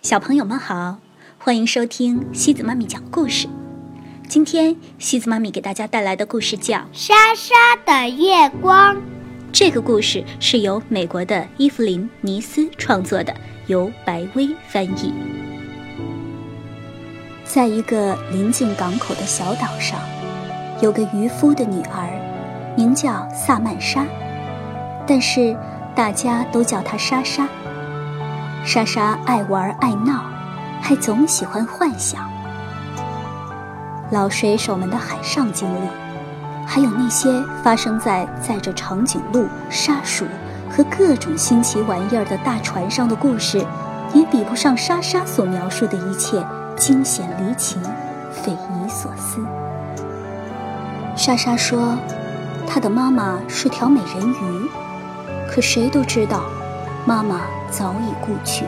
小朋友们好，欢迎收听西子妈咪讲故事。今天西子妈咪给大家带来的故事叫《莎莎的月光》。这个故事是由美国的伊芙琳·尼斯创作的，由白薇翻译。在一个临近港口的小岛上，有个渔夫的女儿，名叫萨曼莎，但是大家都叫她莎莎。莎莎爱玩爱闹，还总喜欢幻想。老水手们的海上经历，还有那些发生在载着长颈鹿、沙鼠和各种新奇玩意儿的大船上的故事，也比不上莎莎所描述的一切惊险离奇、匪夷所思。莎莎说，她的妈妈是条美人鱼，可谁都知道。妈妈早已故去。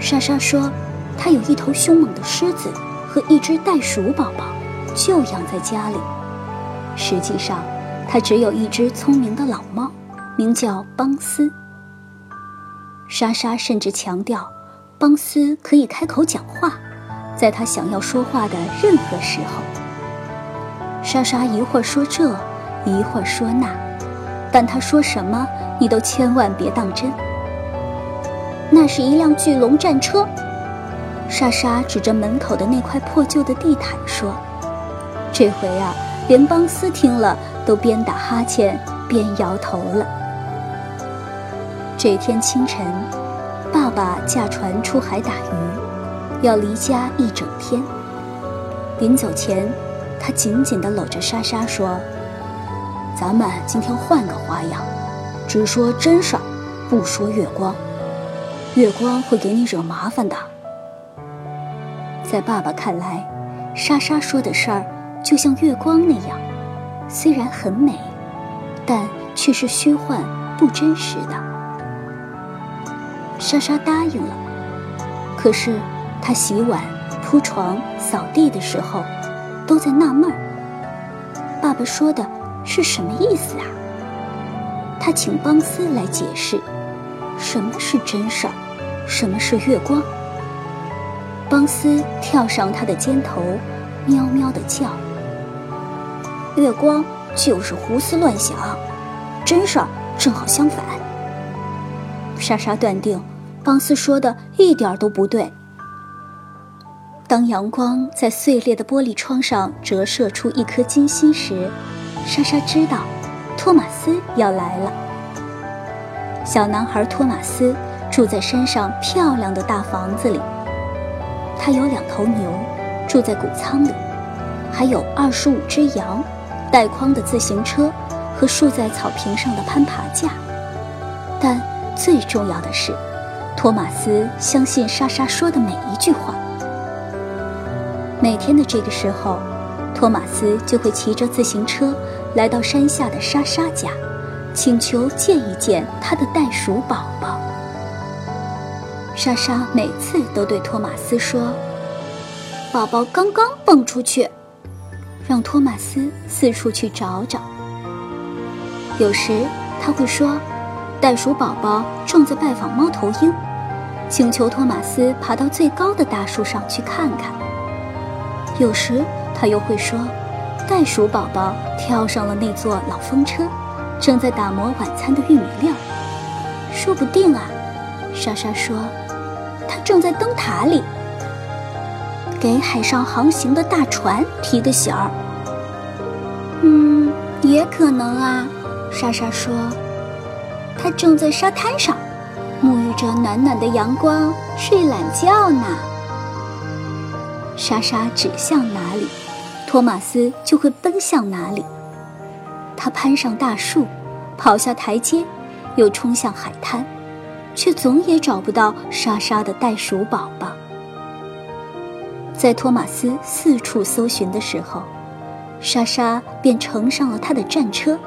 莎莎说：“她有一头凶猛的狮子和一只袋鼠宝宝，就养在家里。实际上，她只有一只聪明的老猫，名叫邦斯。”莎莎甚至强调，邦斯可以开口讲话，在他想要说话的任何时候。莎莎一会儿说这，一会儿说那，但他说什么？你都千万别当真。那是一辆巨龙战车，莎莎指着门口的那块破旧的地毯说：“这回啊，连邦斯听了都边打哈欠边摇头了。”这天清晨，爸爸驾船出海打鱼，要离家一整天。临走前，他紧紧地搂着莎莎说：“咱们今天换个花样。”只说真事儿，不说月光。月光会给你惹麻烦的。在爸爸看来，莎莎说的事儿就像月光那样，虽然很美，但却是虚幻不真实的。莎莎答应了。可是，她洗碗、铺床、扫地的时候，都在纳闷儿：爸爸说的是什么意思啊？他请邦斯来解释，什么是真事儿，什么是月光。邦斯跳上他的肩头，喵喵地叫。月光就是胡思乱想，真事儿正好相反。莎莎断定，邦斯说的一点儿都不对。当阳光在碎裂的玻璃窗上折射出一颗金星时，莎莎知道。托马斯要来了。小男孩托马斯住在山上漂亮的大房子里。他有两头牛，住在谷仓里，还有二十五只羊，带筐的自行车和竖在草坪上的攀爬架。但最重要的是，托马斯相信莎莎说的每一句话。每天的这个时候，托马斯就会骑着自行车。来到山下的莎莎家，请求见一见他的袋鼠宝宝。莎莎每次都对托马斯说：“宝宝刚刚蹦出去，让托马斯四处去找找。”有时他会说：“袋鼠宝宝正在拜访猫头鹰，请求托马斯爬到最高的大树上去看看。”有时他又会说。袋鼠宝宝跳上了那座老风车，正在打磨晚餐的玉米粒儿。说不定啊，莎莎说，他正在灯塔里给海上航行的大船提个醒儿。嗯，也可能啊，莎莎说，他正在沙滩上沐浴着暖暖的阳光睡懒觉呢。莎莎指向哪里？托马斯就会奔向哪里。他攀上大树，跑下台阶，又冲向海滩，却总也找不到莎莎的袋鼠宝宝。在托马斯四处搜寻的时候，莎莎便乘上了他的战车，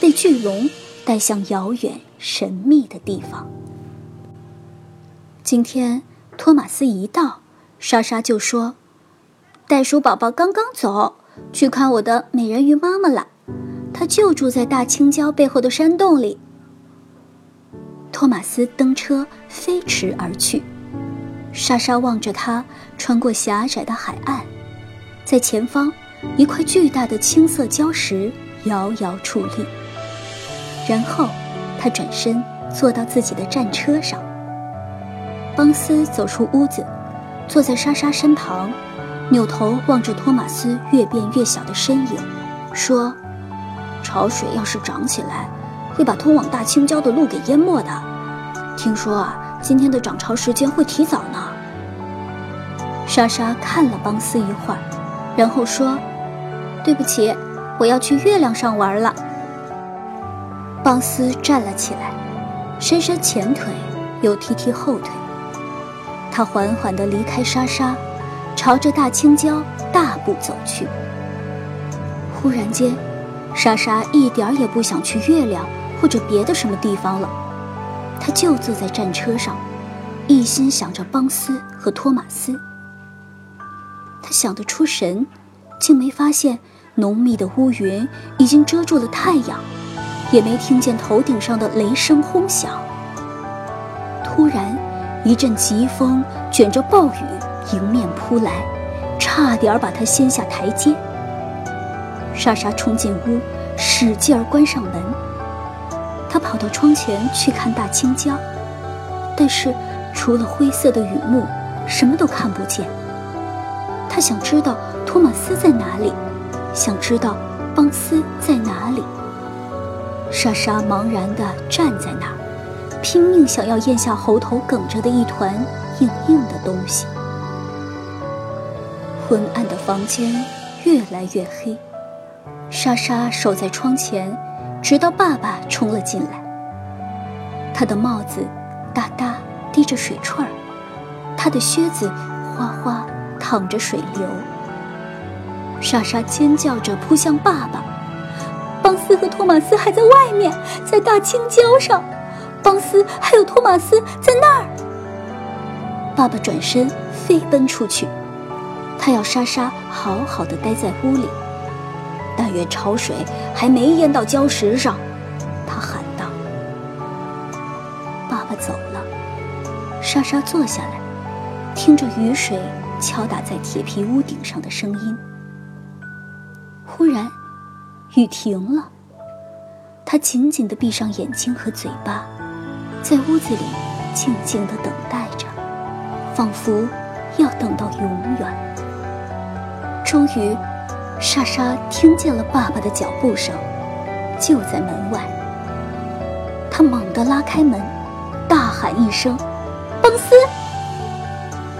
被巨龙带向遥远神秘的地方。今天托马斯一到，莎莎就说。袋鼠宝宝刚刚走去看我的美人鱼妈妈了，它就住在大青椒背后的山洞里。托马斯登车飞驰而去，莎莎望着他穿过狭窄的海岸，在前方，一块巨大的青色礁石摇摇矗立。然后，他转身坐到自己的战车上。邦斯走出屋子，坐在莎莎身旁，扭头望着托马斯越变越小的身影，说：“潮水要是涨起来，会把通往大青礁的路给淹没的。听说啊。”今天的涨潮时间会提早呢。莎莎看了邦斯一会儿，然后说：“对不起，我要去月亮上玩了。”邦斯站了起来，伸伸前腿，又踢踢后腿。他缓缓地离开莎莎，朝着大青礁大步走去。忽然间，莎莎一点也不想去月亮或者别的什么地方了。他就坐在战车上，一心想着邦斯和托马斯。他想得出神，竟没发现浓密的乌云已经遮住了太阳，也没听见头顶上的雷声轰响。突然，一阵疾风卷着暴雨迎面扑来，差点把他掀下台阶。莎莎冲进屋，使劲儿关上门。她跑到窗前去看大青椒，但是除了灰色的雨幕，什么都看不见。他想知道托马斯在哪里，想知道邦斯在哪里。莎莎茫然地站在那儿，拼命想要咽下喉头哽着的一团硬硬的东西。昏暗的房间越来越黑，莎莎守在窗前。直到爸爸冲了进来，他的帽子哒哒滴着水串儿，他的靴子哗哗淌着水流。莎莎尖叫着扑向爸爸，邦斯和托马斯还在外面，在大青礁上，邦斯还有托马斯在那儿。爸爸转身飞奔出去，他要莎莎好好的待在屋里。但愿潮水还没淹到礁石上，他喊道。爸爸走了，莎莎坐下来，听着雨水敲打在铁皮屋顶上的声音。忽然，雨停了，她紧紧地闭上眼睛和嘴巴，在屋子里静静地等待着，仿佛要等到永远。终于。莎莎听见了爸爸的脚步声，就在门外。她猛地拉开门，大喊一声：“邦斯！”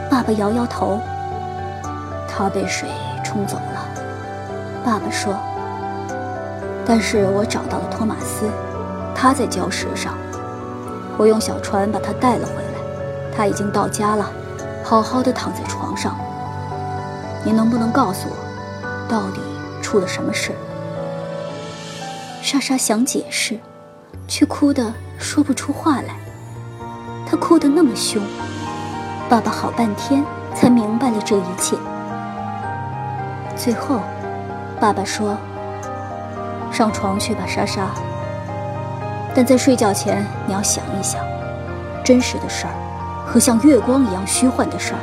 爸爸摇摇头，他被水冲走了。爸爸说：“但是我找到了托马斯，他在礁石上。我用小船把他带了回来，他已经到家了，好好的躺在床上。你能不能告诉我？”到底出了什么事？莎莎想解释，却哭得说不出话来。她哭得那么凶，爸爸好半天才明白了这一切。最后，爸爸说：“上床去吧，莎莎。但在睡觉前，你要想一想，真实的事儿和像月光一样虚幻的事儿，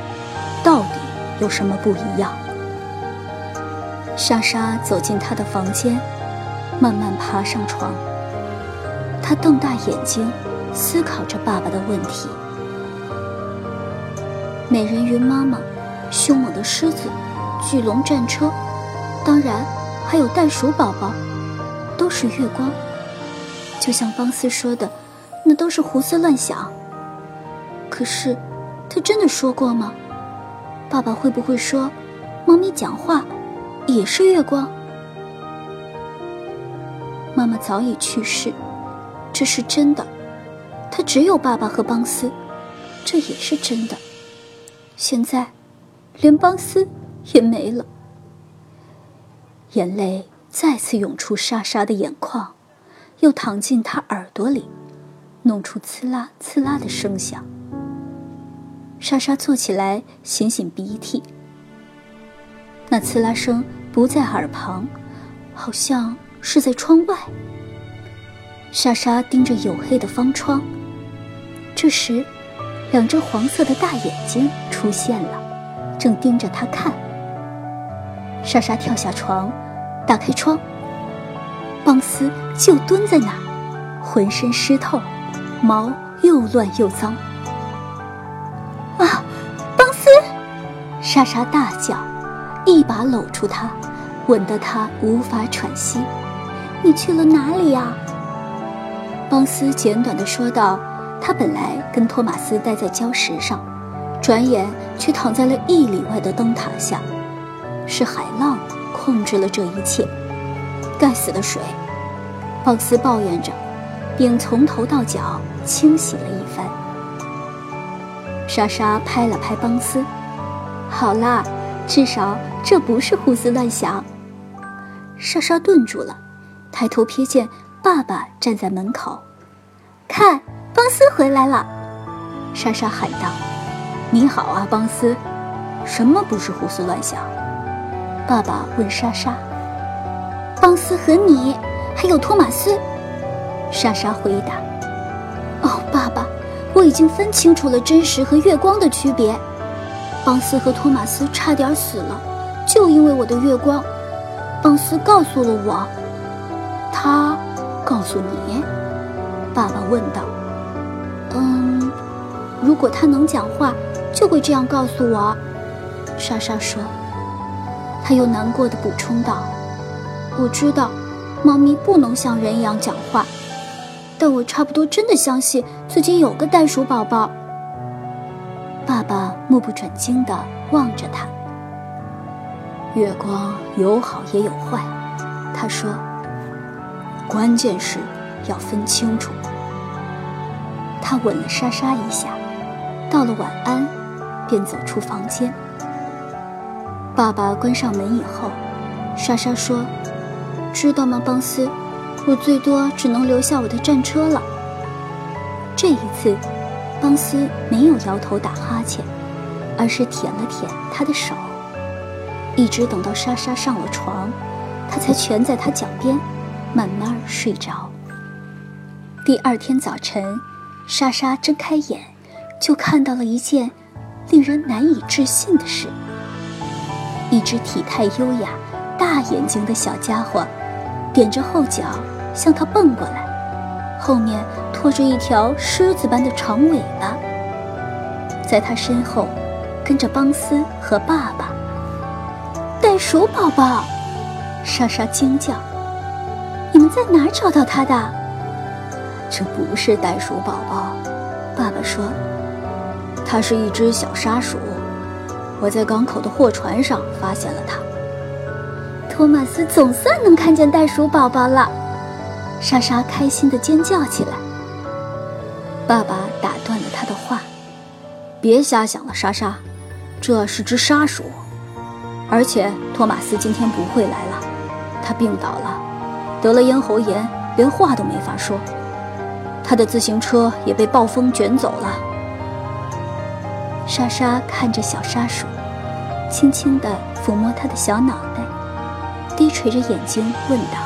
到底有什么不一样？”莎莎走进他的房间，慢慢爬上床。她瞪大眼睛，思考着爸爸的问题。美人鱼妈妈、凶猛的狮子、巨龙战车，当然还有袋鼠宝宝，都是月光。就像邦斯说的，那都是胡思乱想。可是，他真的说过吗？爸爸会不会说，猫咪讲话？也是月光。妈妈早已去世，这是真的。他只有爸爸和邦斯，这也是真的。现在，连邦斯也没了。眼泪再次涌出莎莎的眼眶，又淌进他耳朵里，弄出刺啦刺啦的声响。莎莎坐起来，擤擤鼻涕。那刺啦声。不在耳旁，好像是在窗外。莎莎盯着黝黑的方窗。这时，两只黄色的大眼睛出现了，正盯着她看。莎莎跳下床，打开窗，邦斯就蹲在那儿，浑身湿透，毛又乱又脏。莎莎大叫，一把搂住他，吻得他无法喘息。你去了哪里呀？邦斯简短的说道：“他本来跟托马斯待在礁石上，转眼却躺在了一里外的灯塔下。是海浪控制了这一切。该死的水！”邦斯抱怨着，并从头到脚清洗了一番。莎莎拍了拍邦斯：“好啦，至少这不是胡思乱想。”莎莎顿住了，抬头瞥见。爸爸站在门口，看，邦斯回来了。莎莎喊道：“你好啊，邦斯。”什么不是胡思乱想？爸爸问莎莎。邦斯和你，还有托马斯。莎莎回答：“哦，爸爸，我已经分清楚了真实和月光的区别。邦斯和托马斯差点死了，就因为我的月光。邦斯告诉了我，他。”告诉你，爸爸问道。嗯，如果他能讲话，就会这样告诉我。莎莎说。他又难过的补充道：“我知道，猫咪不能像人一样讲话，但我差不多真的相信自己有个袋鼠宝宝。”爸爸目不转睛的望着他。月光有好也有坏，他说。关键是要分清楚。他吻了莎莎一下，道了晚安，便走出房间。爸爸关上门以后，莎莎说：“知道吗，邦斯？我最多只能留下我的战车了。”这一次，邦斯没有摇头打哈欠，而是舔了舔他的手。一直等到莎莎上了床，他才蜷在她脚边。慢慢睡着。第二天早晨，莎莎睁开眼，就看到了一件令人难以置信的事：一只体态优雅、大眼睛的小家伙，踮着后脚向他蹦过来，后面拖着一条狮子般的长尾巴。在他身后，跟着邦斯和爸爸。袋鼠宝宝，莎莎惊叫。你们在哪儿找到它的？这不是袋鼠宝宝，爸爸说，它是一只小沙鼠。我在港口的货船上发现了它。托马斯总算能看见袋鼠宝宝了，莎莎开心的尖叫起来。爸爸打断了他的话：“别瞎想了，莎莎，这是只沙鼠，而且托马斯今天不会来了，他病倒了。”得了咽喉炎，连话都没法说。他的自行车也被暴风卷走了。莎莎看着小沙鼠，轻轻地抚摸它的小脑袋，低垂着眼睛问道：“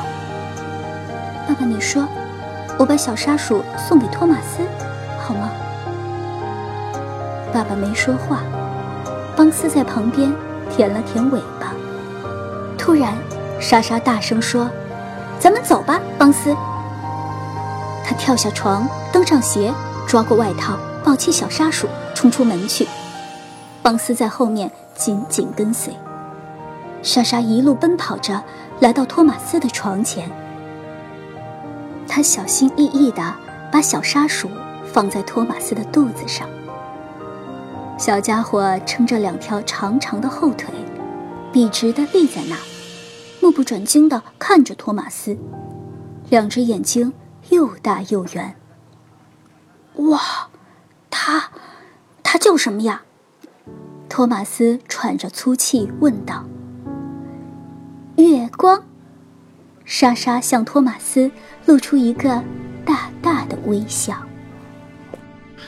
爸爸，你说，我把小沙鼠送给托马斯，好吗？”爸爸没说话，邦斯在旁边舔了舔尾巴。突然，莎莎大声说。咱们走吧，邦斯。他跳下床，登上鞋，抓过外套，抱起小沙鼠，冲出门去。邦斯在后面紧紧跟随。莎莎一路奔跑着，来到托马斯的床前。他小心翼翼地把小沙鼠放在托马斯的肚子上。小家伙撑着两条长长的后腿，笔直的立在那。目不转睛的看着托马斯，两只眼睛又大又圆。哇，他，他叫什么呀？托马斯喘着粗气问道。月光。莎莎向托马斯露出一个大大的微笑。